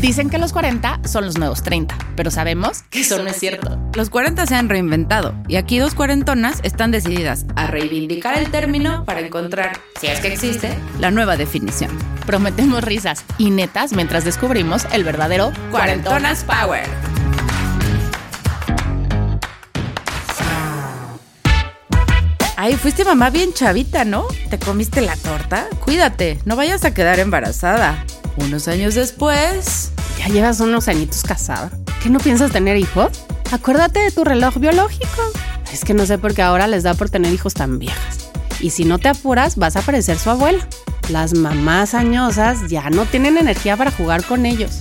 Dicen que los 40 son los nuevos 30, pero sabemos que eso no es cierto. Los 40 se han reinventado y aquí dos cuarentonas están decididas a reivindicar el término para encontrar, si es que existe, la nueva definición. Prometemos risas y netas mientras descubrimos el verdadero Cuarentonas Power. Ay, fuiste mamá bien chavita, ¿no? ¿Te comiste la torta? Cuídate, no vayas a quedar embarazada. Unos años después... Ya llevas unos añitos casada. ¿Qué no piensas tener hijos? Acuérdate de tu reloj biológico. Es que no sé por qué ahora les da por tener hijos tan viejas. Y si no te apuras, vas a parecer su abuela. Las mamás añosas ya no tienen energía para jugar con ellos.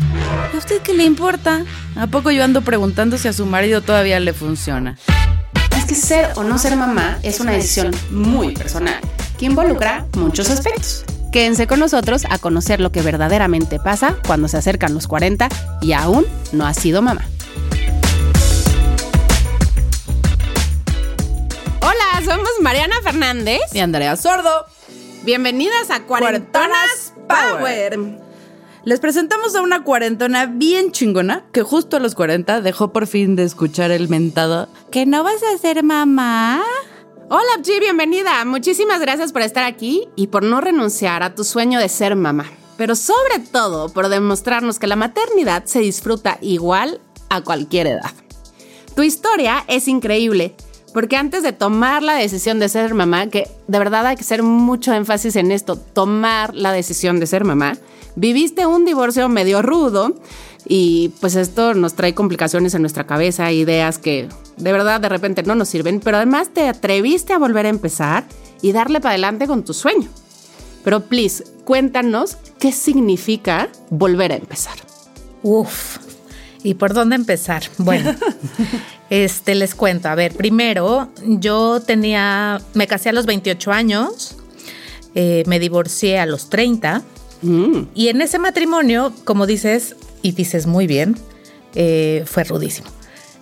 ¿Y a usted qué le importa? ¿A poco yo ando preguntando si a su marido todavía le funciona? Es que ser o no ser mamá es una decisión muy personal que involucra muchos aspectos. Quédense con nosotros a conocer lo que verdaderamente pasa cuando se acercan los 40 y aún no ha sido mamá. Hola, somos Mariana Fernández y Andrea Sordo. Bienvenidas a Cuarentonas Power. Les presentamos a una cuarentona bien chingona que justo a los 40 dejó por fin de escuchar el mentado ¿Que no vas a ser mamá? Hola, G, bienvenida. Muchísimas gracias por estar aquí y por no renunciar a tu sueño de ser mamá. Pero sobre todo por demostrarnos que la maternidad se disfruta igual a cualquier edad. Tu historia es increíble, porque antes de tomar la decisión de ser mamá, que de verdad hay que hacer mucho énfasis en esto, tomar la decisión de ser mamá, viviste un divorcio medio rudo y pues esto nos trae complicaciones en nuestra cabeza, ideas que de verdad de repente no nos sirven, pero además te atreviste a volver a empezar y darle para adelante con tu sueño. Pero please, cuéntanos qué significa volver a empezar. Uf, ¿y por dónde empezar? Bueno, este les cuento. A ver, primero, yo tenía, me casé a los 28 años, eh, me divorcié a los 30. Mm. Y en ese matrimonio, como dices, y dices muy bien, eh, fue rudísimo.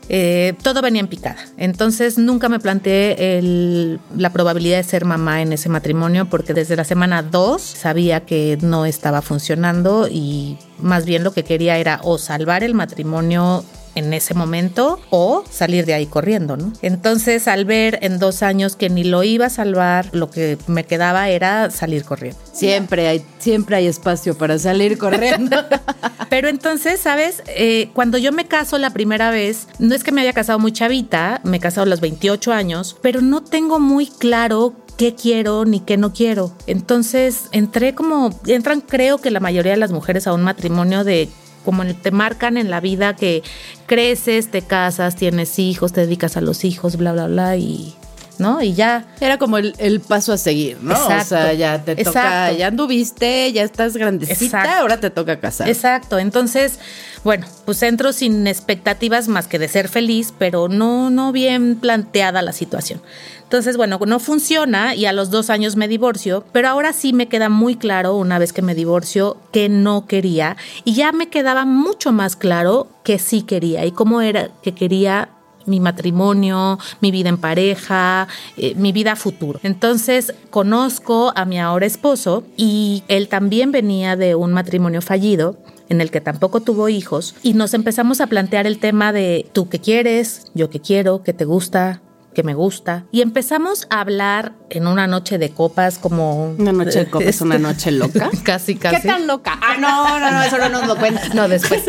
Eh, todo venía en picada. Entonces nunca me planteé la probabilidad de ser mamá en ese matrimonio porque desde la semana 2 sabía que no estaba funcionando y más bien lo que quería era o salvar el matrimonio en ese momento o salir de ahí corriendo, ¿no? Entonces, al ver en dos años que ni lo iba a salvar, lo que me quedaba era salir corriendo. Siempre hay, siempre hay espacio para salir corriendo. Pero entonces, ¿sabes? Eh, cuando yo me caso la primera vez, no es que me haya casado muy chavita, me he casado a los 28 años, pero no tengo muy claro qué quiero ni qué no quiero. Entonces entré como, entran creo que la mayoría de las mujeres a un matrimonio de como te marcan en la vida que creces, te casas, tienes hijos, te dedicas a los hijos, bla, bla, bla, y ¿no? Y ya. Era como el, paso a seguir, ¿no? o sea, ya te toca, ya anduviste, ya estás grandecita, ahora te toca casar. Exacto. Entonces, bueno, pues entro sin expectativas más que de ser feliz, pero no, no bien planteada la situación. Entonces, bueno, no funciona y a los dos años me divorcio, pero ahora sí me queda muy claro, una vez que me divorcio, que no quería y ya me quedaba mucho más claro que sí quería y cómo era que quería mi matrimonio, mi vida en pareja, eh, mi vida futuro. Entonces conozco a mi ahora esposo y él también venía de un matrimonio fallido en el que tampoco tuvo hijos y nos empezamos a plantear el tema de tú qué quieres, yo qué quiero, qué te gusta, que me gusta. Y empezamos a hablar en una noche de copas como... Una noche de copas, una noche loca. casi, casi. ¿Qué tan loca? Ah, no, no, no, eso no nos lo cuentas. No, después.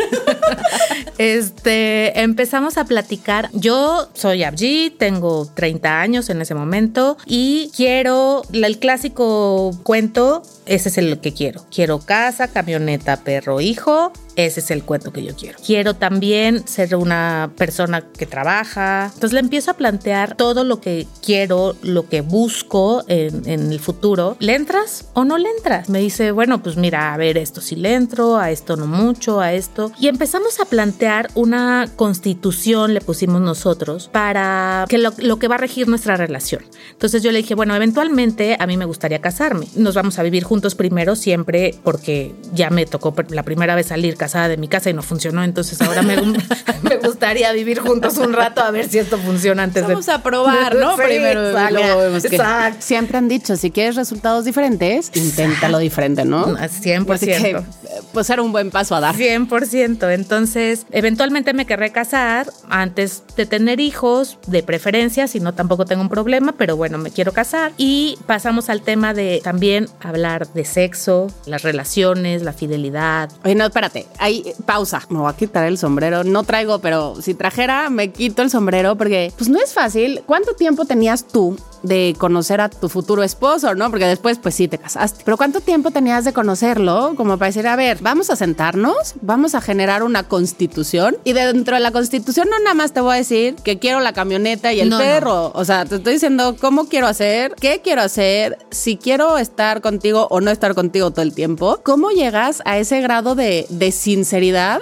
este, empezamos a platicar. Yo soy Abji, tengo 30 años en ese momento y quiero el clásico cuento, ese es el que quiero. Quiero casa, camioneta, perro, hijo ese es el cuento que yo quiero. Quiero también ser una persona que trabaja. Entonces le empiezo a plantear todo lo que quiero, lo que busco en, el futuro. ¿Le entras o no le entras? Me dice, bueno, pues mira, a ver, esto sí le entro, a esto no mucho, a esto. Y empezamos a plantear una constitución, le pusimos nosotros, para que lo, lo que va a regir nuestra relación. Entonces yo le dije, bueno, eventualmente a mí me gustaría casarme. Nos vamos a vivir juntos primero siempre porque ya me tocó la primera vez salir de mi casa y no funcionó, entonces ahora me, me gustaría vivir juntos un rato a ver si esto funciona antes Vamos de... Vamos a probar, ¿no? Primero exacto. Siempre han dicho, si quieres resultados diferentes, inténtalo diferente, ¿no? 100%. Pues era un buen paso a dar. 100%. Entonces, eventualmente me querré casar antes de tener hijos, de preferencia, si no tampoco tengo un problema, pero bueno, me quiero casar. Y pasamos al tema de también hablar de sexo, las relaciones, la fidelidad. Oye, no, espérate, ahí, pausa. Me voy a quitar el sombrero. No traigo, pero si trajera, me quito el sombrero porque, pues no es fácil. ¿Cuánto tiempo tenías tú de conocer a tu futuro esposo, ¿no? Porque después, pues sí, te casaste. Pero ¿cuánto tiempo tenías de conocerlo? Como para decir, a ver, vamos a sentarnos, vamos a generar una constitución y dentro de la constitución no nada más te voy a decir que quiero la camioneta y el No, perro. O sea, te estoy diciendo cómo quiero hacer, qué quiero hacer, si quiero estar contigo o no estar contigo todo el tiempo. ¿Cómo llegas a ese grado de, de sinceridad?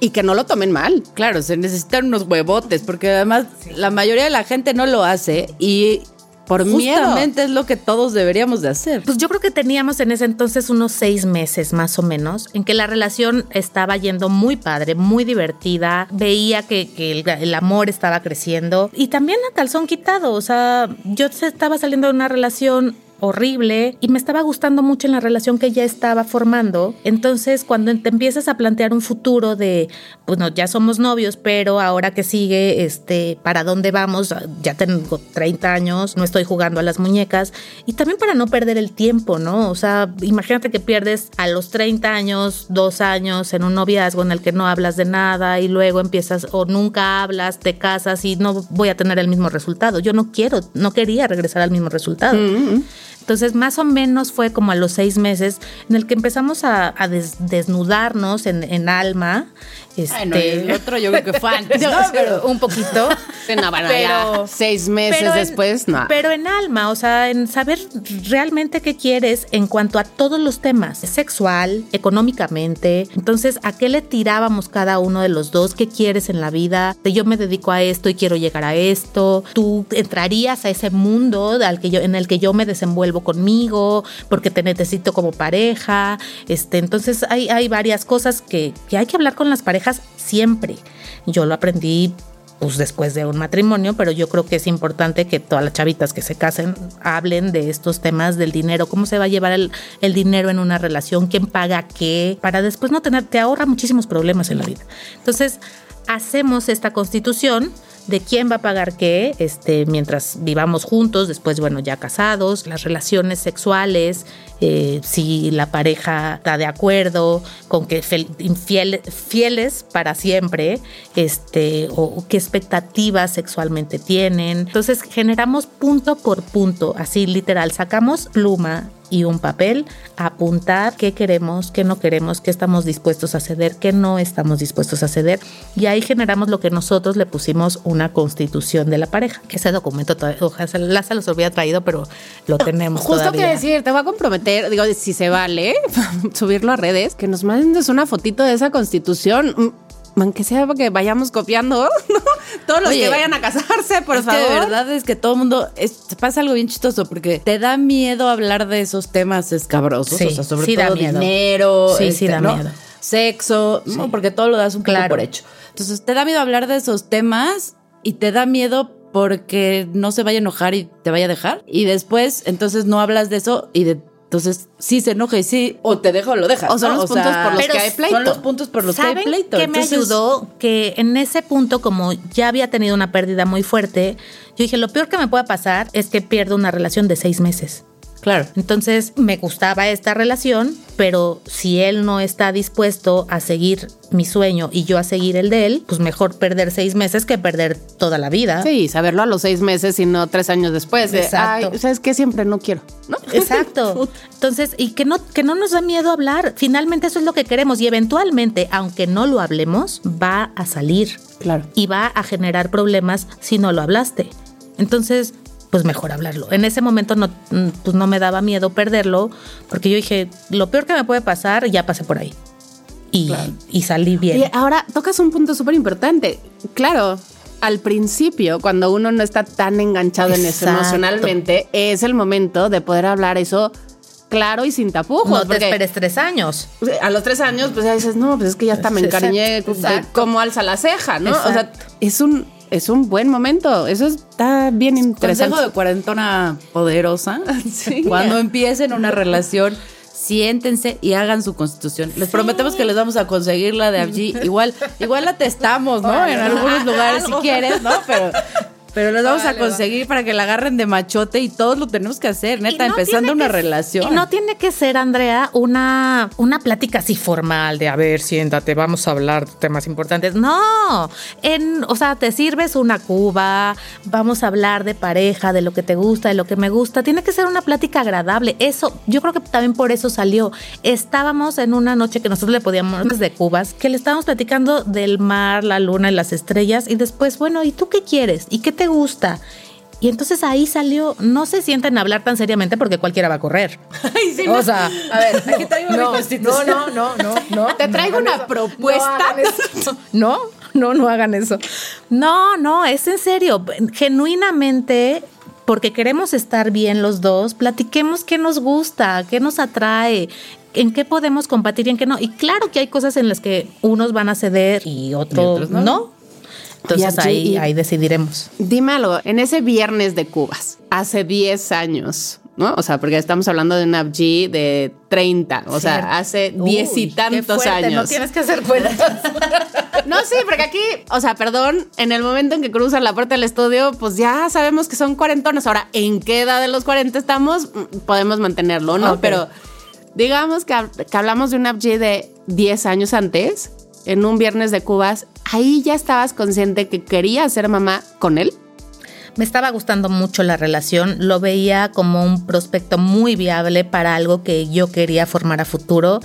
Y que no lo tomen mal. Claro, se necesitan unos huevotes, porque además la mayoría de la gente no lo hace y Por miedo. justamente es lo que todos deberíamos de hacer. Pues yo creo que teníamos en ese entonces unos seis meses más o menos, en que la relación estaba yendo muy padre, muy divertida, veía que, que el, el amor estaba creciendo y también a calzón quitado, o sea, yo estaba saliendo de una relación horrible y me estaba gustando mucho en la relación que ya estaba formando. Entonces, cuando te empiezas a plantear un futuro de, bueno, ya somos novios, pero ahora que sigue, este, ¿para dónde vamos? Ya tengo 30 años, no estoy jugando a las muñecas. Y también para no perder el tiempo, ¿no? O sea, imagínate que pierdes a los 30 años, dos años en un noviazgo en el que no hablas de nada y luego empiezas o nunca hablas, te casas y no voy a tener el mismo resultado. Yo no quiero, no quería regresar al mismo resultado. Entonces, más o menos fue como a los seis meses en el que empezamos a, a des- desnudarnos en, en alma. Este, el otro yo creo que fue antes, ¿no? Pero un poquito. No, bueno, Pero- ya seis meses pero en- después, no. Pero en alma, o sea, en saber realmente qué quieres en cuanto a todos los temas, sexual, económicamente. Entonces, ¿a qué le tirábamos cada uno de los dos? ¿Qué quieres en la vida? De yo me dedico a esto y quiero llegar a esto. Tú entrarías a ese mundo al que yo, en el que yo me desenvuelvo conmigo, porque te necesito como pareja. Este, entonces hay, hay varias cosas que, que hay que hablar con las parejas siempre. Yo lo aprendí pues después de un matrimonio, pero yo creo que es importante que todas las chavitas que se casen hablen de estos temas del dinero, cómo se va a llevar el, el dinero en una relación, quién paga qué, para después no tener, te ahorra muchísimos problemas en la vida. Entonces, hacemos esta constitución de quién va a pagar qué, este, mientras vivamos juntos, después, bueno, ya casados, las relaciones sexuales, eh, si la pareja está de acuerdo con que infiel- fieles para siempre, este, o, o qué expectativas sexualmente tienen. Entonces generamos punto por punto, así literal, sacamos pluma y un papel, a apuntar qué queremos, qué no queremos, qué estamos dispuestos a ceder, qué no estamos dispuestos a ceder. Y ahí generamos lo que nosotros le pusimos una constitución de la pareja. Ese documento todavía, ojalá se los hubiera traído, pero lo tenemos Justo todavía. que decir, te voy a comprometer, digo, si se vale, subirlo a redes, que nos mandes una fotito de esa constitución. mm, Aunque sea porque vayamos copiando, ¿no? Todos los Oye, que vayan a casarse, por es favor. que de verdad es que todo el mundo es- pasa algo bien chistoso porque te da miedo hablar de esos temas escabrosos, Sí, o sea, sobre sí todo dinero, Sí, este, sí da ¿no? miedo. sexo, ¿no? porque todo lo das un poco Claro. por hecho. Entonces te da miedo hablar de esos temas y te da miedo porque no se vaya a enojar y te vaya a dejar y después entonces no hablas de eso y de entonces sí se enoja y sí o te deja o lo deja. O son ¿no? los puntos por los que hay pleito. Son los puntos por los que hay ¿Saben pleito. qué me ayudó? Que en ese punto, como ya había tenido una pérdida muy fuerte, yo dije, lo peor que me pueda pasar es que pierdo una relación de seis meses. Claro. Entonces me gustaba esta relación, pero si él no está dispuesto a seguir mi sueño y yo a seguir el de él, pues mejor perder seis meses que perder toda la vida. Sí, saberlo a los seis meses y no tres años después. De, Exacto. Ay, ¿sabes qué? Siempre no quiero, ¿no? Exacto. Entonces, y que no, que no nos da miedo hablar. Finalmente eso es lo que queremos y eventualmente, aunque no lo hablemos, va a salir. Claro. Y va a generar problemas si no lo hablaste. Entonces, pues mejor hablarlo. En ese momento no, mm, pues no me daba miedo perderlo, porque yo dije, lo peor que me puede pasar, ya pasé por ahí. Y, y salí bien. Oye, ahora tocas un punto súper importante. Claro, al principio, cuando uno no está tan enganchado en eso emocionalmente, es el momento de poder hablar eso claro y sin tapujos. no te esperes tres años. A los tres años, pues ya dices, no, pues es que ya hasta me encariñé cómo alza la ceja, ¿no? O sea, es un, es un buen momento. Eso está bien interesante. Consejo de cuarentona poderosa. Cuando empiecen una relación, siéntense y hagan su constitución. Les prometemos que les vamos a conseguir la de allí. Igual, igual la testamos, ¿no? En algunos lugares si quieres, ¿no? Pero pero los vamos a conseguir para que la agarren de machote y todos lo tenemos que hacer, neta, no empezando una que- relación. Y no tiene que ser, Andrea, una, una plática así formal de, a ver, siéntate, vamos a hablar de temas importantes. No, en, o sea, te sirves una cuba, vamos a hablar de pareja, de lo que te gusta, de lo que me gusta. Tiene que ser una plática agradable. Eso, yo creo que también por eso salió. Estábamos en una noche que nosotros le podíamos de cubas, que le estábamos platicando del mar, la luna y las estrellas. Y después, bueno, ¿y tú qué quieres? ¿Y qué te gusta? Y entonces ahí salió, no se sienten a hablar tan seriamente porque cualquiera va a correr. Ay, sí, O no. sea, a ver, aquí traigo mi no, constitución. no, no, no, no. Te traigo una propuesta. No, no, no hagan eso. No, no, es en serio. Genuinamente, porque queremos estar bien los dos, platiquemos qué nos gusta, qué nos atrae, en qué podemos compartir y en qué no. Y claro que hay cosas en las que unos van a ceder y otros, otros no. no. Entonces ahí, ahí decidiremos. Dime algo, en ese viernes de Cubas, hace 10 años, ¿no? O sea, porque estamos hablando de una G de 30, o Cierto. sea, hace 10 y qué tantos fuerte, años. No tienes que hacer cuentas. No, sí, porque aquí, o sea, perdón, en el momento en que cruzan la puerta del estudio, pues ya sabemos que son cuarentones. Ahora, ¿en qué edad de los 40 estamos? Mm, Podemos mantenerlo, ¿no? Pero digamos que, que hablamos de una G de 10 años antes, en un viernes de Cubas, ahí ya estabas consciente que querías ser mamá con él. Me estaba gustando mucho la relación, lo veía como un prospecto muy viable para algo que yo quería formar a futuro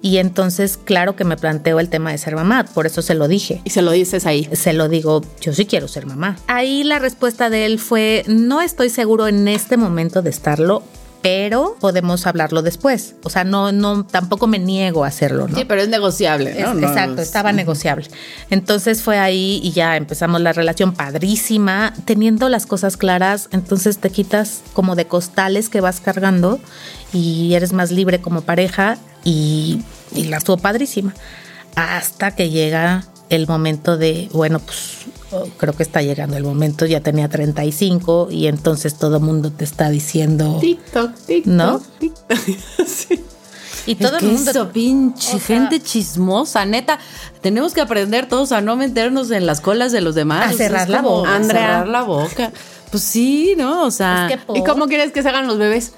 y entonces claro que me planteo el tema de ser mamá, por eso se lo dije. Y se lo dices ahí. Se lo digo, yo sí quiero ser mamá. Ahí la respuesta de él fue, no estoy seguro en este momento de estarlo, pero podemos hablarlo después. O sea, no, no, tampoco me niego a hacerlo, ¿no? Sí, pero es negociable, ¿no? Es- No, exacto, es- estaba negociable. Entonces fue ahí y ya empezamos la relación padrísima, teniendo las cosas claras, entonces te quitas como de costales que vas cargando y eres más libre como pareja y, y la estuvo padrísima. Hasta que llega el momento de, bueno, pues oh, creo que está llegando el momento, ya tenía 35 y entonces todo el mundo te está diciendo... TikTok, TikTok, ¿No? TikTok. Sí. Y Es todo que el mundo... eso, pinche o sea- gente chismosa, neta. Tenemos que aprender todos a no meternos en las colas de los demás. A O sea, cerrar la boca. a cerrar la boca. Pues sí, ¿no? O sea. Es que ¿Y cómo quieres que se hagan los bebés?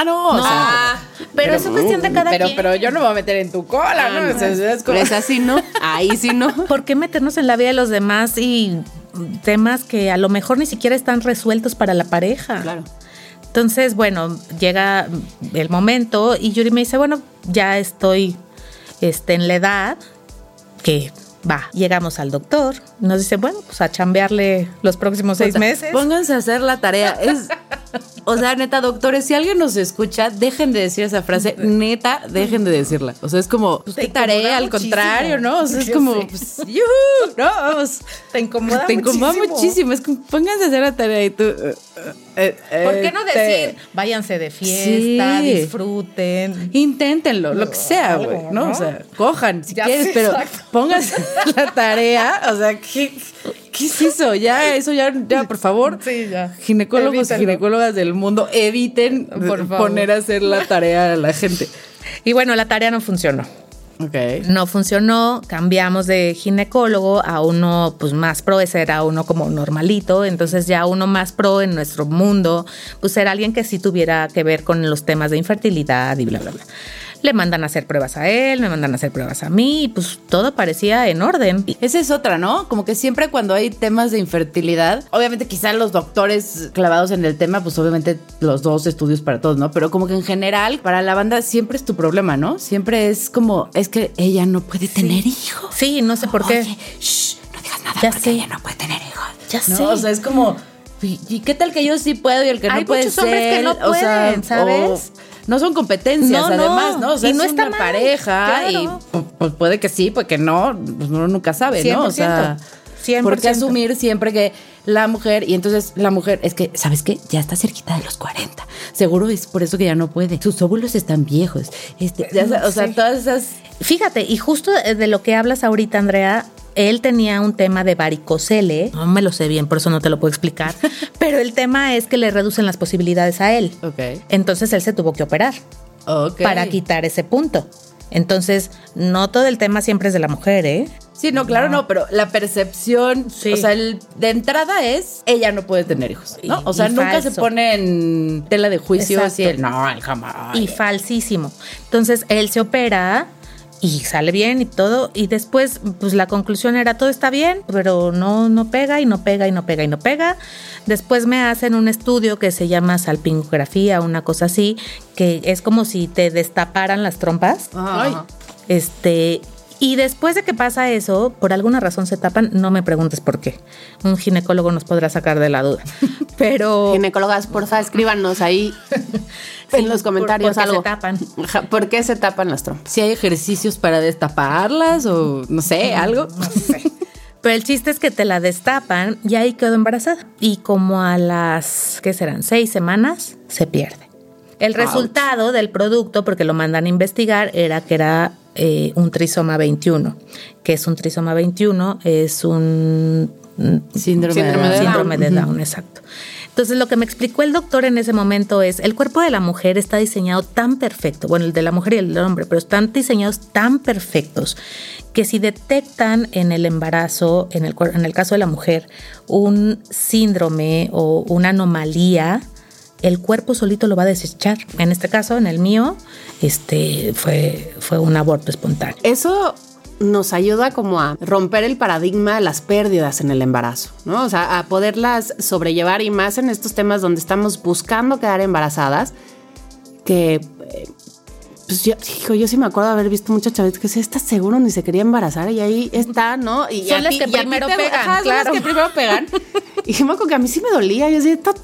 Ah, no, o No, sea. pero, es cuestión de cada pero, quien. pero yo no me voy a meter en tu cola, ¿no? O sea, es como- Es así, ¿no? Ahí sí, ¿no? ¿Por qué meternos en la vida de los demás y temas que a lo mejor ni siquiera están resueltos para la pareja? Claro. Entonces, bueno, llega el momento y Yuri me dice, bueno, ya estoy este, en la edad que va. Llegamos al doctor, nos dice, bueno, pues a chambearle los próximos seis meses. Pónganse a hacer la tarea. Es, o sea, neta, doctores, si alguien nos escucha, dejen de decir esa frase. Neta, dejen de decirla. O sea, es como, Pues te ¿qué tarea? Al muchísimo. contrario, ¿no? O sea, es Yo como, pues, yujú, no, vamos. Te incomoda Te incomoda muchísimo. muchísimo. Es como, pónganse a hacer la tarea y tú. Eh, eh, ¿Por qué no este, decir, váyanse de fiesta, Sí. disfruten? Inténtenlo, lo que sea, güey, ¿no? ¿no? O sea, cojan si Ya quieres, pero exacto. pónganse la tarea. O sea, ¿qué, qué es eso? Ya, eso ya, ya, por favor. Sí, ya. Ginecólogos y ginecólogas del mundo, eviten Por poner a hacer la tarea a la gente. Y bueno, la tarea no funcionó. No funcionó, cambiamos de ginecólogo a uno pues más pro, ese era uno como normalito, entonces ya uno más pro en nuestro mundo, pues era alguien que sí tuviera que ver con los temas de infertilidad y bla, bla, bla. Le mandan a hacer pruebas a él, me mandan a hacer pruebas a mí, y pues todo parecía en orden. Esa es otra, ¿no? Como que siempre cuando hay temas de infertilidad, obviamente quizá los doctores clavados en el tema, pues obviamente los dos estudios para todos, ¿no? Pero como que en general, para la banda siempre es tu problema, ¿no? Siempre es como, es que ella no puede tener hijos. Sí, no sé por qué. Shh, no digas nada Ya porque sé. ella no puede tener hijos. Ya ¿no? sé. O sea, es como, ¿y y qué tal que yo sí puedo y el que Hay no puede muchos hombres que no O sea, pueden, ¿sabes? No son competencias, No, además, ¿no? O sea, Y no es está una mal, pareja y claro. pues puede que sí, puede que no, pues uno nunca sabe, ¿no? O sea, 100%. ¿por qué asumir siempre que la mujer, y entonces la mujer, es que, ¿sabes qué? Ya está cerquita de los 40. Seguro es por eso que ya no puede. Sus óvulos están viejos. Este, ya o sea, todas esas Fíjate, y justo de lo que hablas ahorita, Andrea, él tenía un tema de varicocele. No me lo sé bien, por eso no te lo puedo explicar. pero el tema es que le reducen las posibilidades a él. Ok. Entonces él se tuvo que operar. Para quitar ese punto. Entonces, no todo el tema siempre es de la mujer, ¿eh? Sí, no, claro, no, pero la percepción, Sí. o sea, el- de entrada es, ella no puede tener hijos, ¿no? O sea, y nunca se pone en tela de juicio si él, no, él jamás. y falsísimo. Entonces él se opera y sale bien y todo y después pues la conclusión era todo está bien, pero no no pega y no pega y no pega y no pega. Después me hacen un estudio que se llama salpingografía, una cosa así, que es como si te destaparan las trompas. Ay, Este, y después de que pasa eso, por alguna razón se tapan, no me preguntes por qué. Un ginecólogo nos podrá sacar de la duda. Pero Ginecólogas, porfa, escríbanos ahí en los comentarios por qué se algo. tapan. Ajá, ¿Por qué se tapan las trompas? si hay ejercicios para destaparlas o no sé, algo. No sé. Pero el chiste es que te la destapan y ahí quedó embarazada. Y como a las, ¿qué serán? Seis semanas, se pierde. El resultado del producto, porque lo mandan a investigar, era que era eh, un trisoma 21. que es un trisoma 21? Es un Síndrome, Síndrome de Down. síndrome de Down, exacto. Entonces lo que me explicó el doctor en ese momento es, el cuerpo de la mujer está diseñado tan perfecto, bueno, el de la mujer y el del hombre, pero están diseñados tan perfectos que si detectan en el embarazo, en el, en el caso de la mujer, un síndrome o una anomalía, el cuerpo solito lo va a desechar. En este caso, en el mío, este fue, fue un aborto espontáneo. Eso nos ayuda como a romper el paradigma de las pérdidas en el embarazo, ¿no? O sea, a poderlas sobrellevar y más en estos temas donde estamos buscando quedar embarazadas, que, eh, pues yo, hijo, yo sí me acuerdo de haber visto muchas chavitas que se está seguro ni se quería embarazar y ahí está, ¿no? Y Son a las que primero pegan, las claro. que primero pegan. y me acuerdo que a mí sí me dolía, yo decía, "Está-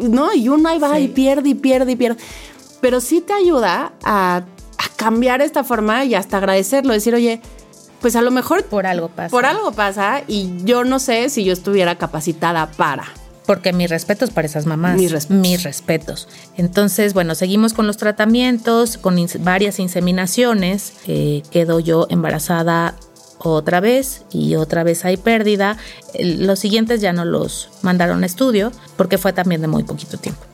no, y uno ahí va y pierde y pierde y pierde. Pero sí te ayuda a, a cambiar esta forma y hasta agradecerlo, decir, oye, pues a lo mejor Por algo pasa. por algo pasa y yo no sé si yo estuviera capacitada para. Porque mis respetos para esas mamás. Mis respetos. Mis respetos. Entonces, bueno, seguimos con los tratamientos, con varias inseminaciones. Eh, quedo yo embarazada otra vez y otra vez hay pérdida. Los siguientes ya no los mandaron a estudio porque fue también de muy poquito tiempo.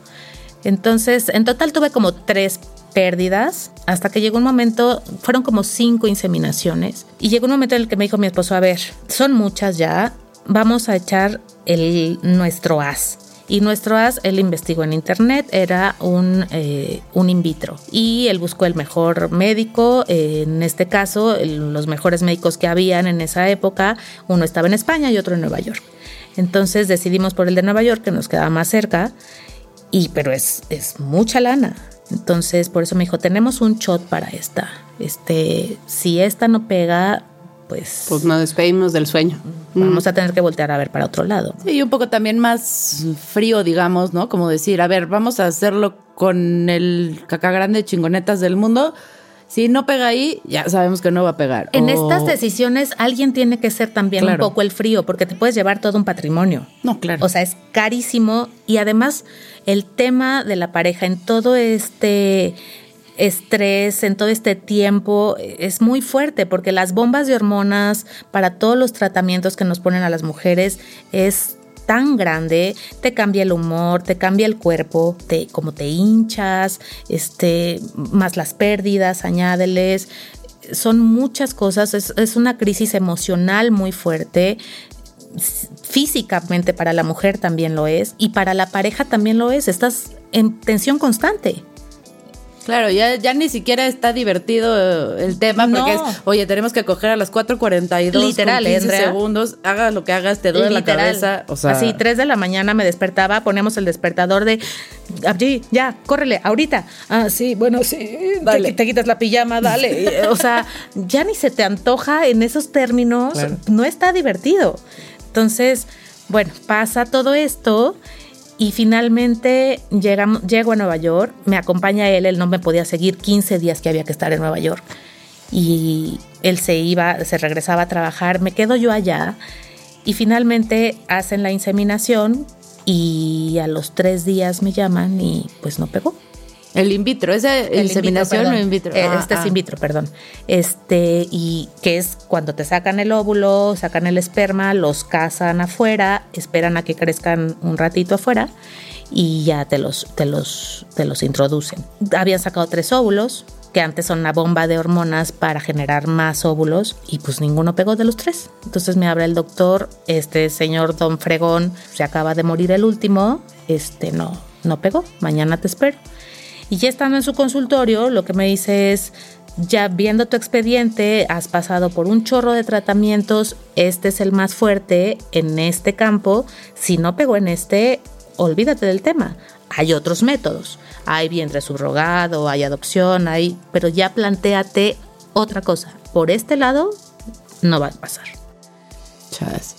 Entonces, en total tuve como tres pérdidas hasta que llegó un momento, fueron como cinco inseminaciones y llegó un momento en el que me dijo mi esposo, a ver, son muchas ya, vamos a echar el, nuestro as. Y nuestro as, él investigó en internet, era un, eh, un in vitro. Y él buscó el mejor médico, en este caso, los mejores médicos que habían en esa época, uno estaba en España y otro en Nueva York. Entonces decidimos por el de Nueva York, que nos quedaba más cerca, y pero es, es mucha lana. Entonces, por eso me dijo, tenemos un shot para esta. Este, si esta no pega, pues, Pues nos despedimos del sueño. vamos a tener que voltear a ver para otro lado. Sí, y un poco también más frío, digamos, ¿no? Como decir, a ver, vamos a hacerlo con el caca grande chingonetas del mundo. Si no pega ahí, ya sabemos que no va a pegar. En estas decisiones alguien tiene que ser también Claro. un poco el frío, porque te puedes llevar todo un patrimonio. No, claro. O sea, es carísimo y además el tema de la pareja en todo este estrés, en todo este tiempo, es muy fuerte porque las bombas de hormonas para todos los tratamientos que nos ponen a las mujeres es tan grande, te cambia el humor, te cambia el cuerpo, te, como te hinchas, este, más las pérdidas, añádeles, son muchas cosas, es, es una crisis emocional muy fuerte, físicamente para la mujer también lo es y para la pareja también lo es. Estás en tensión constante. Claro, ya, ya ni siquiera está divertido el tema porque No. es, oye, tenemos que coger a las 4.42 Literal, con 15 Andrea. segundos, hagas lo que hagas, te duele la cabeza, o sea, Así, 3 de la mañana me despertaba, poníamos el despertador de Abdi, ya, córrele, ahorita. Ah, sí, bueno, sí, Dale. Te, te quitas la pijama, dale. O sea, ya ni se te antoja en esos términos, Claro. no está divertido. Entonces, bueno, pasa todo esto. Y finalmente llego a Nueva York, me acompaña él, él no me podía seguir 15 días que había que estar en Nueva York. Y él se iba, se regresaba a trabajar, me quedo yo allá y finalmente hacen la inseminación y a los tres días me llaman y pues no pegó. El in vitro, ¿esa El in vitro, inseminación o in vitro? Eh, Ah, este es ah. in vitro, perdón. Este, y que es cuando te sacan el óvulo, sacan el esperma, los cazan afuera, esperan a que crezcan un ratito afuera y ya te los, te los, te los introducen. Habían sacado tres óvulos, que antes son una bomba de hormonas para generar más óvulos y pues ninguno pegó de los tres. Entonces me habla el doctor, este señor Don Fregón se acaba de morir el último, este no, no pegó, mañana te espero. Y ya estando en su consultorio, lo que me dice es, ya viendo tu expediente, has pasado por un chorro de tratamientos, este es el más fuerte en este campo, si no pegó en este, olvídate del tema. Hay otros métodos, hay vientre subrogado, hay adopción, hay, pero ya planteate otra cosa. Por este lado, no va a pasar. Chas.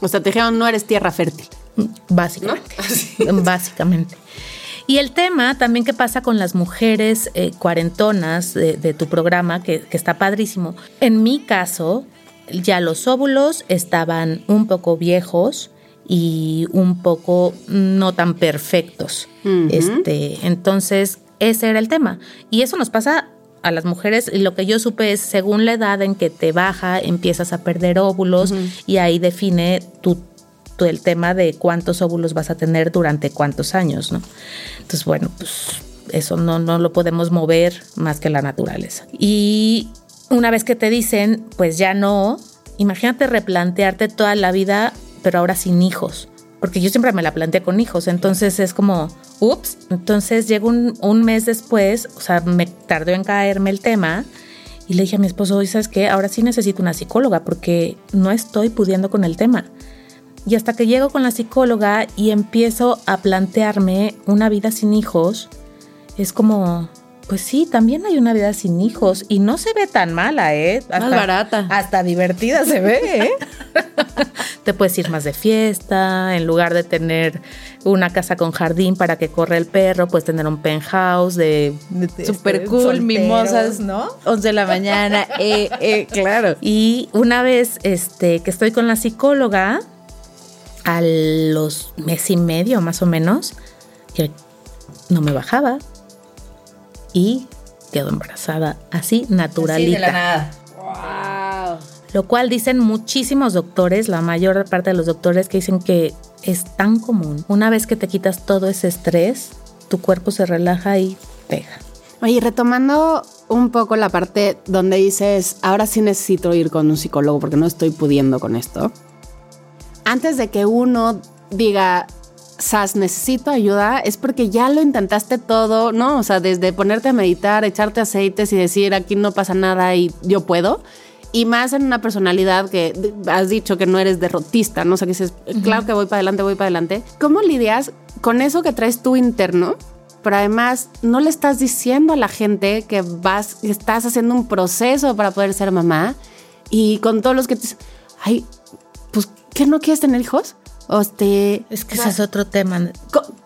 O sea, te dijeron, no eres tierra fértil. Básicamente. Básicamente. Y el tema también que pasa con las mujeres eh, cuarentonas de, de, tu programa, que, que está padrísimo. En mi caso, ya los óvulos estaban un poco viejos y un poco no tan perfectos. Uh -huh. este, entonces, ese era el tema. Y eso nos pasa a las mujeres y lo que yo supe es según la edad en que te baja empiezas a perder óvulos uh -huh. y ahí define tu, el tema de cuántos óvulos vas a tener durante cuántos años, ¿no? Entonces, bueno, pues eso no, no lo podemos mover más que la naturaleza. Y una vez que te dicen, pues ya no, imagínate replantearte toda la vida pero ahora sin hijos. Porque yo siempre me la planteé con hijos, entonces es como, ups. Entonces llegó un, un, mes después, o sea, me tardó en caerme el tema y le dije a mi esposo, ¿sabes qué? Ahora sí necesito una psicóloga porque no estoy pudiendo con el tema. Y hasta que llego con la psicóloga y empiezo a plantearme una vida sin hijos, es como, pues sí, también hay una vida sin hijos y no se ve tan mala, ¿eh? Hasta, más barata. Hasta divertida se ve, ¿eh? Te puedes ir más de fiesta, en lugar de tener una casa con jardín para que corra el perro, puedes tener un penthouse de... de Super este, cool, solteros, mimosas, ¿no? 11 de la mañana, eh, eh, claro. Y una vez este, que estoy con la psicóloga, a los mes y medio más o menos, que no me bajaba, y quedó embarazada así naturalita. Así de la nada. Wow. Lo cual dicen muchísimos doctores, la mayor parte de los doctores que dicen que es tan común. Una vez que te quitas todo ese estrés, tu cuerpo se relaja y pega. Oye, retomando un poco la parte donde dices, ahora sí necesito ir con un psicólogo porque no estoy pudiendo con esto. Antes de que uno diga, Sas, necesito ayuda, es porque ya lo intentaste todo, ¿no? O sea, desde ponerte a meditar, echarte aceites y decir aquí no pasa nada y yo puedo. Y más en una personalidad que has dicho que no eres derrotista, ¿no? O sea, que dices, uh -huh. claro que voy para adelante, voy para adelante. ¿Cómo lidias con eso que traes tú interno? Pero además no le estás diciendo a la gente que vas, que estás haciendo un proceso para poder ser mamá. Y con todos los que te dicen, ay, pues, ¿qué no quieres tener hijos? Este, es que ese es otro tema.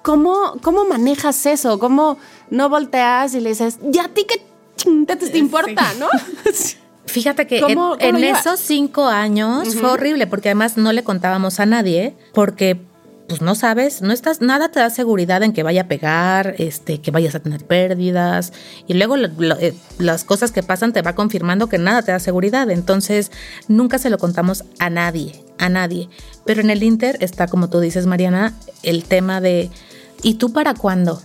¿Cómo, ¿Cómo manejas eso? ¿Cómo no volteas y le dices, ya a ti qué te, te importa, sí. no? Fíjate que ¿Cómo, en, en esos cinco años uh -huh. fue horrible porque además no le contábamos a nadie porque pues no sabes, no estás, nada te da seguridad en que vaya a pegar, este, que vayas a tener pérdidas y luego lo, lo, eh, las cosas que pasan te va confirmando que nada te da seguridad, entonces nunca se lo contamos a nadie, a nadie. Pero en el Inter está, como tú dices, Mariana, el tema de ¿y tú para cuándo?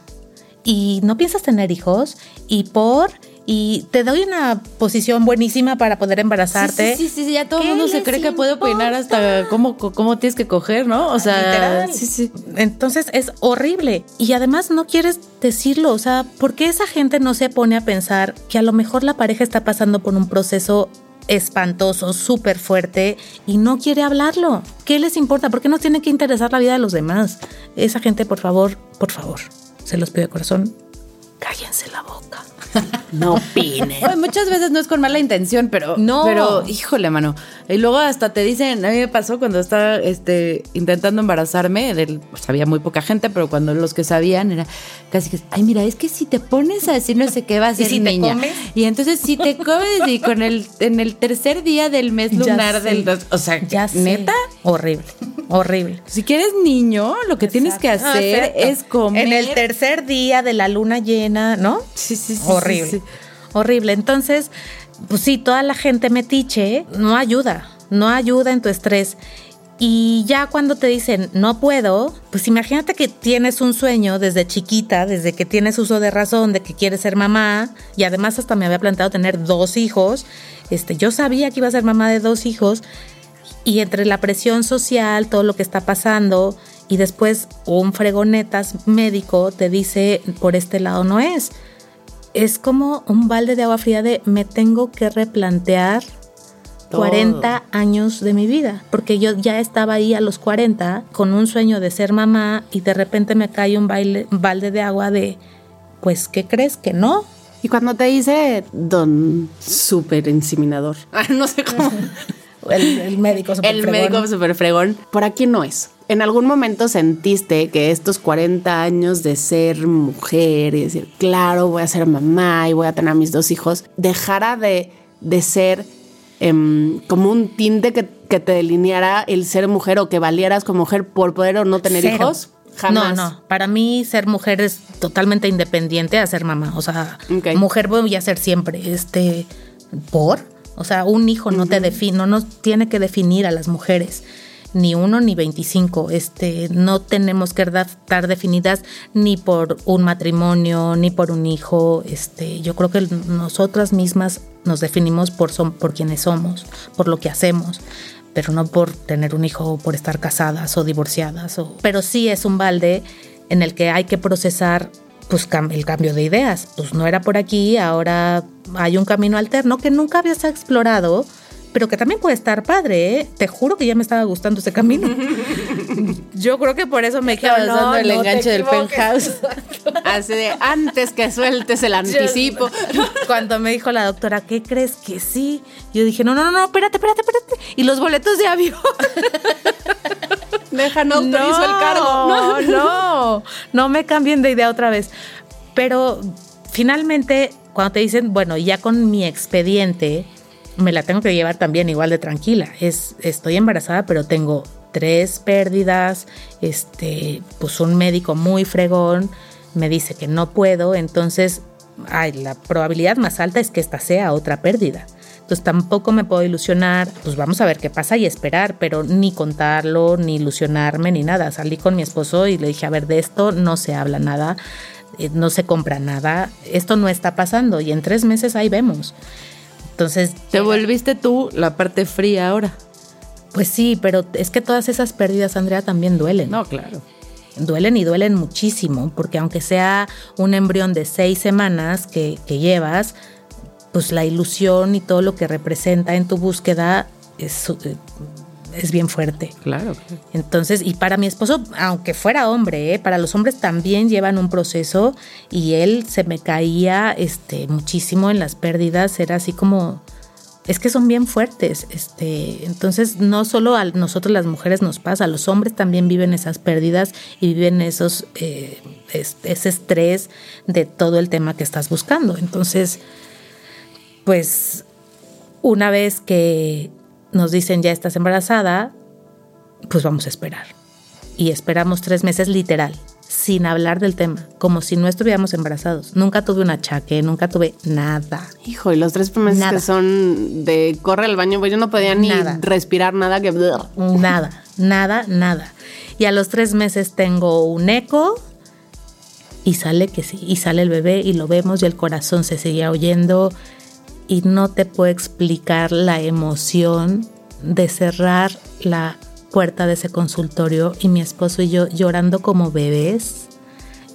Y no piensas tener hijos y por y te doy una posición buenísima para poder embarazarte. Sí, sí, sí, sí ya todo el mundo se cree que puede opinar hasta cómo, cómo tienes que coger, ¿no? O sea, Literal. sí, sí. Entonces es horrible. Y además no quieres decirlo, o sea, ¿por qué esa gente no se pone a pensar que a lo mejor la pareja está pasando por un proceso espantoso, súper fuerte y no quiere hablarlo? ¿Qué les importa? ¿Por qué nos tiene que interesar la vida de los demás? Esa gente, por favor, por favor, se los pido de corazón, cállense la boca. No. Bueno, muchas veces no es con mala intención, pero no. Pero híjole, mano. Y luego hasta te dicen, a mí me pasó cuando estaba este, intentando embarazarme, del, pues, había muy poca gente, pero cuando los que sabían era casi que, ay, mira, es que si te pones a decir no sé qué va a ser ¿Y si niña. Te comes? Y entonces si te comes y con el en el tercer día del mes lunar del o sea, ya neta, sé. horrible. Horrible. Si quieres niño, lo que Exacto. tienes que hacer no, es comer. En el tercer día de la luna llena, ¿no? Sí, sí, sí. Horrible. Horrible. Entonces, pues sí, toda la gente metiche no ayuda, no ayuda en tu estrés. Y ya cuando te dicen no puedo, pues imagínate que tienes un sueño desde chiquita, desde que tienes uso de razón, de que quieres ser mamá, y además hasta me había planteado tener dos hijos. Este, yo sabía que iba a ser mamá de dos hijos, y entre la presión social, todo lo que está pasando, y después un fregonetas médico te dice por este lado no es. Es como un balde de agua fría de me tengo que replantear 40 años de mi vida, porque yo ya estaba ahí a los 40 con un sueño de ser mamá y de repente me cae un, baile, balde de agua de, pues, ¿qué crees que no? Y cuando te dice don super inseminador, no sé cómo. el, médico super El médico super fregón, por aquí no es. ¿En algún momento sentiste que estos 40 años de ser mujer y decir, claro, voy a ser mamá y voy a tener a mis dos hijos, dejara de, de ser Em, como un tinte que, te delineara el ser mujer o que valieras como mujer por poder o no tener hijos? Jamás. No, no. Para mí ser mujer es totalmente independiente a ser mamá. O sea, mujer voy a ser siempre. Este, ¿por? O sea, un hijo no te define, no nos tiene que definir a las mujeres ni uno ni 25. Este, no tenemos que estar definidas ni por un matrimonio, ni por un hijo. Este, yo creo que nosotras mismas nos definimos por, por quienes somos, por lo que hacemos pero no por tener un hijo o por estar casadas o divorciadas. Pero sí es un balde en el que hay que procesar pues, el cambio de ideas. Pues no era por aquí, ahora hay un camino alterno que nunca habías explorado pero que también puede estar padre, ¿eh? Te juro que ya me estaba gustando ese camino. Yo creo que por eso me quedé no, el enganche del penthouse. Así de antes que sueltes el anticipo. Cuando me dijo la doctora, ¿qué crees que sí? Yo dije, no, no, no, no, espérate, espérate, espérate. Y los boletos de avión. Deja, no autorizo el cargo. No, no, no me cambien de idea otra vez. Pero finalmente, cuando te dicen, bueno, ya con mi expediente, me la tengo que llevar también igual de tranquila. Es, estoy embarazada, pero tengo tres pérdidas, este, pues un médico muy fregón me dice que no puedo, entonces ay, la probabilidad más alta es que esta sea otra pérdida. Entonces tampoco me puedo ilusionar, pues vamos a ver qué pasa y esperar, pero ni contarlo, ni ilusionarme, ni nada. Salí con mi esposo y le dije, a ver, de esto no se habla nada, eh, no se compra nada, esto no está pasando y en tres meses ahí vemos. Entonces... Te volviste tú la parte fría ahora. Pues sí, pero es que todas esas pérdidas, Andrea, también duelen. No, claro. Duelen y duelen muchísimo, porque aunque sea un embrión de seis semanas que, llevas, pues la ilusión y todo lo que representa en tu búsqueda es, eh, es bien fuerte. Claro. Entonces, y para mi esposo, aunque fuera hombre, ¿eh? para los hombres también llevan un proceso y él se me caía este, muchísimo en las pérdidas, era así como, es que son bien fuertes. Este, entonces, no solo a nosotros las mujeres nos pasa, los hombres también viven esas pérdidas y viven esos, eh, ese estrés de todo el tema que estás buscando. Entonces, pues, una vez que nos dicen ya estás embarazada, pues vamos a esperar. Y esperamos tres meses literal, sin hablar del tema, como si no estuviéramos embarazados. Nunca tuve un achaque, nunca tuve nada. Hijo, y los tres meses que son de corre al baño, pues yo no podía ni respirar nada que... Nada, nada, nada. Y a los tres meses tengo un eco y sale que sí, y sale el bebé y lo vemos y el corazón se seguía oyendo y no te puedo explicar la emoción de cerrar la puerta de ese consultorio y mi esposo y yo llorando como bebés,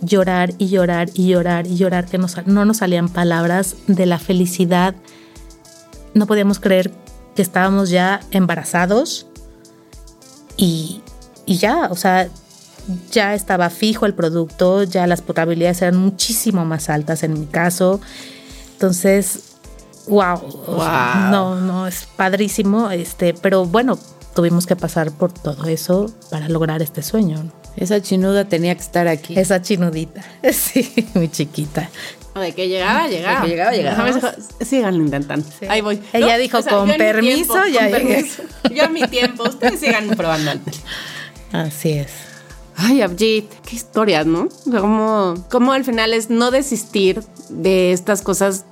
llorar y llorar y llorar y llorar que no nos salían palabras de la felicidad. No podíamos creer que estábamos ya embarazados y, y ya, o sea, ya estaba fijo el producto, ya las probabilidades eran muchísimo más altas en mi caso. Entonces, wow, no, no, es padrísimo, este, pero bueno, tuvimos que pasar por todo eso para lograr este sueño. Esa chinuda tenía que estar aquí. Esa chinudita, sí, mi chiquita. De que llegaba, llegaba. De que llegaba, llegaba. Síganlo intentando. Ahí voy. Ella dijo, con permiso, ya llegué. Yo a mi tiempo, ustedes sigan probando Así es. Ay, Abjit, qué historias, ¿no? como, como al final es no desistir de estas cosas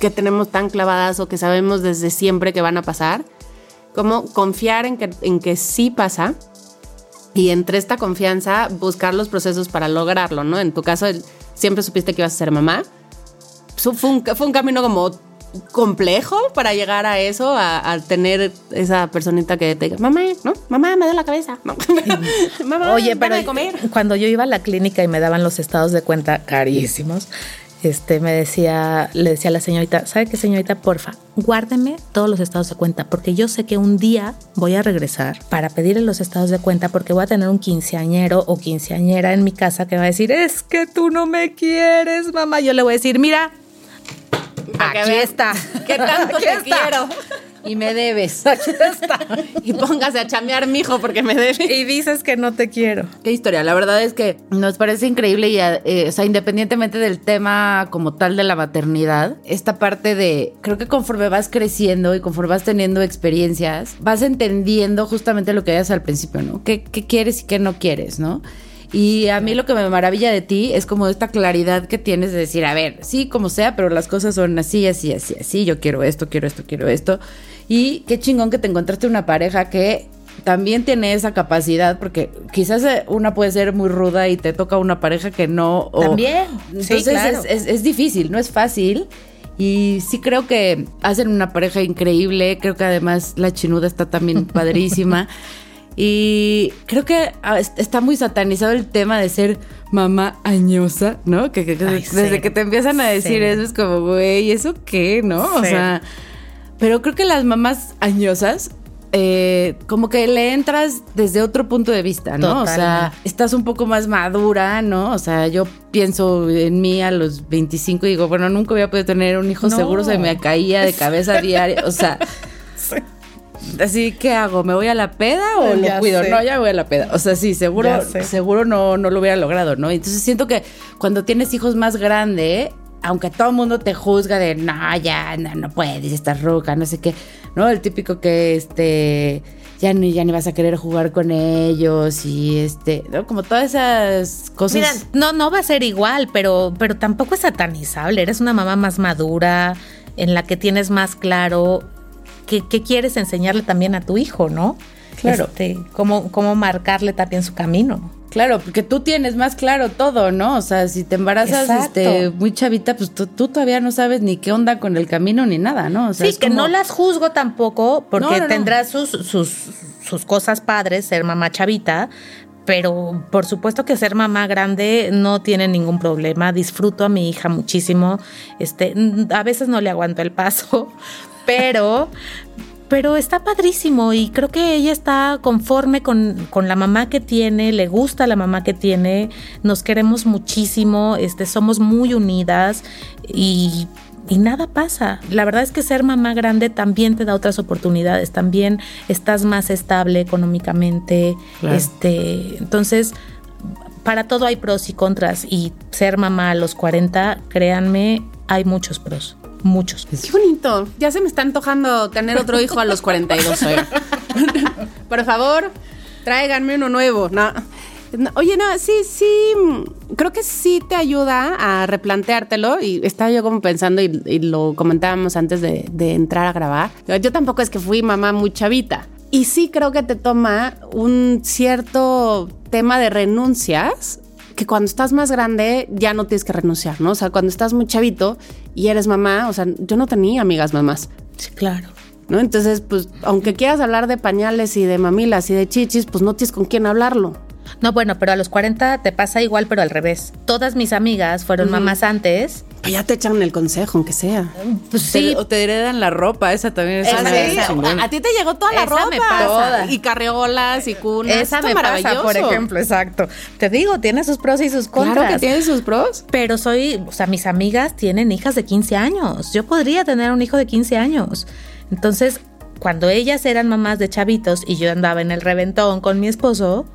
que tenemos tan clavadas o que sabemos desde siempre que van a pasar, Cómo confiar en que, en que sí pasa y entre esta confianza buscar los procesos para lograrlo, ¿no? En tu caso, siempre supiste que ibas a ser mamá. Fue un, fue un camino como complejo para llegar a eso, a, a tener esa personita que te diga, mamá, ¿no? Mamá, me da la cabeza. mamá, Oye, pero de comer. cuando yo iba a la clínica y me daban los estados de cuenta carísimos, este, me decía, le decía a la señorita, ¿sabe qué señorita? Porfa, guárdeme todos los estados de cuenta, porque yo sé que un día voy a regresar para pedirle los estados de cuenta, porque voy a tener un quinceañero o quinceañera en mi casa que va a decir, es que tú no me quieres, mamá. Yo le voy a decir, mira, Para que aquí veas está. ¿Qué tanto te quiero? Y me debes. Aquí está. Y póngase a chamear, mijo, porque me debe. Y dices que no te quiero. Qué historia. La verdad es que nos parece increíble y, eh, o sea, independientemente del tema como tal de la maternidad, esta parte de, creo que conforme vas creciendo y conforme vas teniendo experiencias, vas entendiendo justamente lo que decías al principio, ¿no? ¿Qué, qué quieres y qué no quieres, ¿no? Y a mí lo que me maravilla de ti es como esta claridad que tienes de decir, a ver, sí, como sea, pero las cosas son así, así, así, así, yo quiero esto, quiero esto, quiero esto. Y qué chingón que te encontraste una pareja que también tiene esa capacidad, porque quizás eh, una puede ser muy ruda y te toca una pareja que no. o- También, sí, Entonces claro. es, es- es difícil, no es fácil. Y sí creo que hacen una pareja increíble. Creo que además la chinuda está también padrísima. Y creo que ah, es- está muy satanizado el tema de ser mamá añosa, ¿no? Que, que- que Ay, desde sí. que te empiezan a decir Sí. eso es como, güey, ¿eso qué? ¿No? O Sí. sea, pero creo que las mamás añosas, eh, como que le entras desde otro punto de vista, ¿no? O sea, estás un poco más madura, ¿no? O sea, yo pienso en mí a los 25 y digo, bueno, nunca voy a poder tener un hijo, No. seguro se me caía de cabeza diaria, o sea... Así, ¿qué hago? ¿Me voy a la peda o Ya lo cuido? sé. No, ya voy a la peda. O sea, sí, seguro, seguro no, no lo hubiera logrado, ¿no? Entonces siento que cuando tienes hijos más grandes, aunque todo el mundo te juzga de no, ya, no, no puedes, estás roca, no sé qué, ¿no? El típico que este ya ni, ya ni vas a querer jugar con ellos y este, ¿no? Como todas esas cosas. Mira, no, no va a ser igual, pero, pero tampoco es satanizable. Eres una mamá más madura, en la que tienes más claro qué, qué quieres enseñarle también a tu hijo, ¿no? Claro. Este, cómo, cómo marcarle también su camino. Claro, porque tú tienes más claro todo, ¿no? O sea, si te embarazas este, muy chavita, pues tú, tú todavía no sabes ni qué onda con el camino ni nada, ¿no? O sea, sí, que como- no las juzgo tampoco, porque No, no, no. tendrá sus, sus, sus cosas padres ser mamá chavita, pero por supuesto que ser mamá grande no tiene ningún problema. Disfruto a mi hija muchísimo. Este, a veces no le aguanto el paso, pero. Pero está padrísimo y creo que ella está conforme con, con la mamá que tiene, le gusta la mamá que tiene, nos queremos muchísimo, este, somos muy unidas y, y nada pasa. La verdad es que ser mamá grande también te da otras oportunidades, también estás más estable económicamente. Claro. Este, entonces, para todo hay pros y contras y ser mamá a los 40, créanme, hay muchos pros, muchos. Qué bonito. Ya se me está antojando tener otro hijo a los 42. oiga. Por favor, tráiganme uno nuevo. No. No, Oye, no, sí, sí, creo que sí te ayuda a replanteártelo y estaba yo como pensando y, y lo comentábamos antes de, de entrar a grabar. Yo tampoco es que fui mamá muy chavita y sí creo que te toma un cierto tema de renuncias que cuando estás más grande ya no tienes que renunciar, ¿no? O sea, cuando estás muy chavito y eres mamá, o sea, yo no tenía amigas mamás. Sí, claro. ¿No? Entonces, pues, aunque quieras hablar de pañales y de mamilas y de chichis, pues no tienes con quién hablarlo. No, bueno, pero a los 40 te pasa igual, pero al revés. Todas mis amigas fueron mamás antes. Pues ya te echan el consejo, aunque sea. Pues Te- sí, o te heredan la ropa, esa también es Esa una a, a ti te llegó toda la Esa ropa. me pasa. Toda. Y carreolas y cunas. esa Esto me pasa, por ejemplo, exacto. Te digo, tiene sus pros y sus contras. Claro que tiene sus pros. Pero soy, o sea, mis amigas tienen hijas de 15 años. Yo podría tener un hijo de 15 años. Entonces, cuando ellas eran mamás de chavitos y yo andaba en el reventón con mi esposo,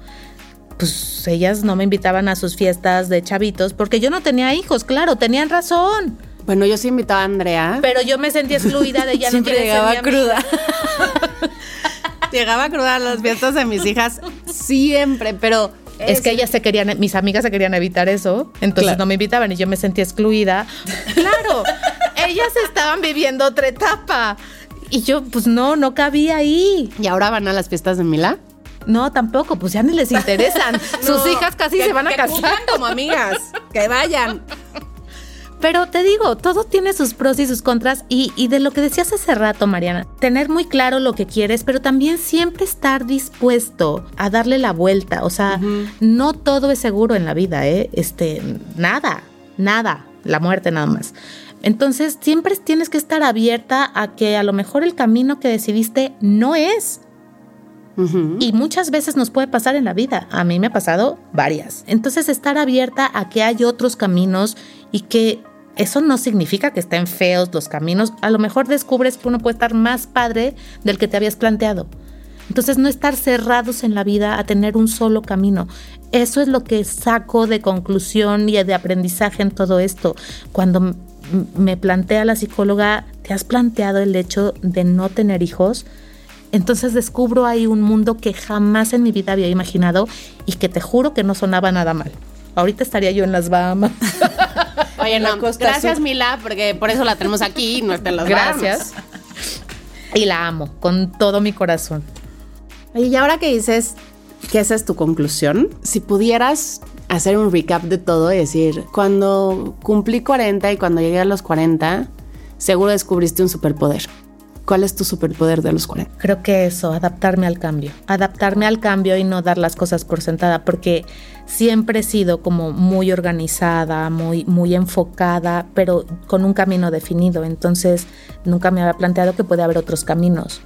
pues ellas no me invitaban a sus fiestas de chavitos porque yo no tenía hijos, claro, tenían razón. Bueno, yo sí invitaba a Andrea. Pero yo me sentía excluida de ella. no Siempre ser llegaba cruda. Llegaba cruda a las fiestas de mis hijas siempre, pero Es que ellas se querían, mis amigas se querían evitar eso, entonces Claro. no me invitaban y yo me sentía excluida. Claro, ellas estaban viviendo otra etapa. Y yo, pues no, no cabía ahí. ¿Y ahora van a las fiestas de Mila? No, tampoco, pues ya ni les interesan. Sus hijas casi se van a casar. como amigas. Que vayan. Pero te digo, todo tiene sus pros y sus contras y, y, de lo que decías hace rato, Mariana, tener muy claro lo que quieres, pero también siempre estar dispuesto a darle la vuelta. O sea, no todo es seguro en la vida, ¿eh? Este, nada, nada, la muerte nada más. Entonces, siempre tienes que estar abierta a que a lo mejor el camino que decidiste no es. Y muchas veces nos puede pasar en la vida. A mí me ha pasado varias. Entonces, estar abierta a que hay otros caminos y que eso no significa que estén feos los caminos. A lo mejor descubres que uno puede estar más padre del que te habías planteado. Entonces, no estar cerrados en la vida a tener un solo camino. Eso es lo que saco de conclusión y de aprendizaje en todo esto. Cuando me plantea la psicóloga, ¿te has planteado el hecho de no tener hijos? Entonces descubro ahí un mundo que jamás en mi vida había imaginado y que te juro que no sonaba nada mal. Ahorita estaría yo en las Bahamas. Oye, no, gracias Mila, porque por eso la tenemos aquí y no está en las Gracias. Y la amo con todo mi corazón. Oye, y ahora que dices que esa es tu conclusión, si pudieras hacer un recap de todo y decir, cuando cumplí 40 y cuando llegué a los 40, seguro descubriste un superpoder. ¿Cuál es tu superpoder de los 40? Creo que eso, adaptarme al cambio. Adaptarme al cambio y no dar las cosas por sentada, porque siempre he sido como muy organizada, muy, muy enfocada, pero con un camino definido. Entonces, nunca me había planteado que puede haber otros caminos.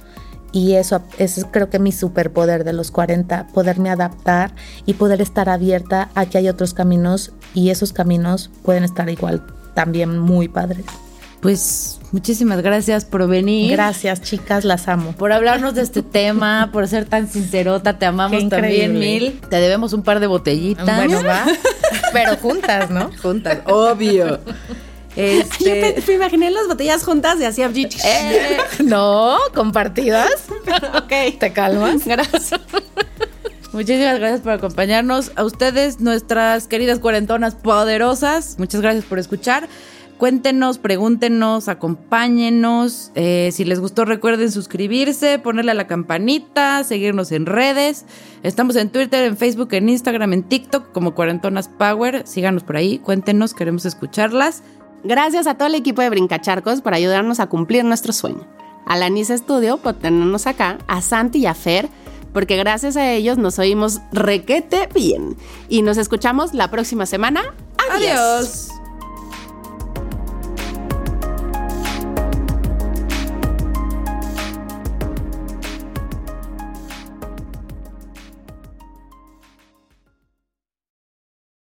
Y eso, es creo que mi superpoder de los 40, poderme adaptar y poder estar abierta a que hay otros caminos y esos caminos pueden estar igual también muy padres. Pues muchísimas gracias por venir. Gracias, chicas, las amo. Por hablarnos de este tema, por ser tan sincerota, te amamos también, Mil. Te debemos un par de botellitas. Bueno, va. Pero juntas, ¿no? Juntas, obvio. Este... Yo me imaginé las botellas juntas de así eh, no, compartidas. ok. ¿Te calmas? Gracias. Muchísimas gracias por acompañarnos. A ustedes, nuestras queridas cuarentonas poderosas, muchas gracias por escuchar. Cuéntenos, pregúntenos, acompáñenos. Eh, si les gustó, recuerden suscribirse, ponerle a la campanita, seguirnos en redes. Estamos en Twitter, en Facebook, en Instagram, en TikTok como Cuarentonas Power. Síganos por ahí, cuéntenos, queremos escucharlas. Gracias a todo el equipo de Brincacharcos por ayudarnos a cumplir nuestro sueño. A la Nice Studio por tenernos acá, a Santi y a Fer, porque gracias a ellos nos oímos requete bien. Y nos escuchamos la próxima semana. Adiós.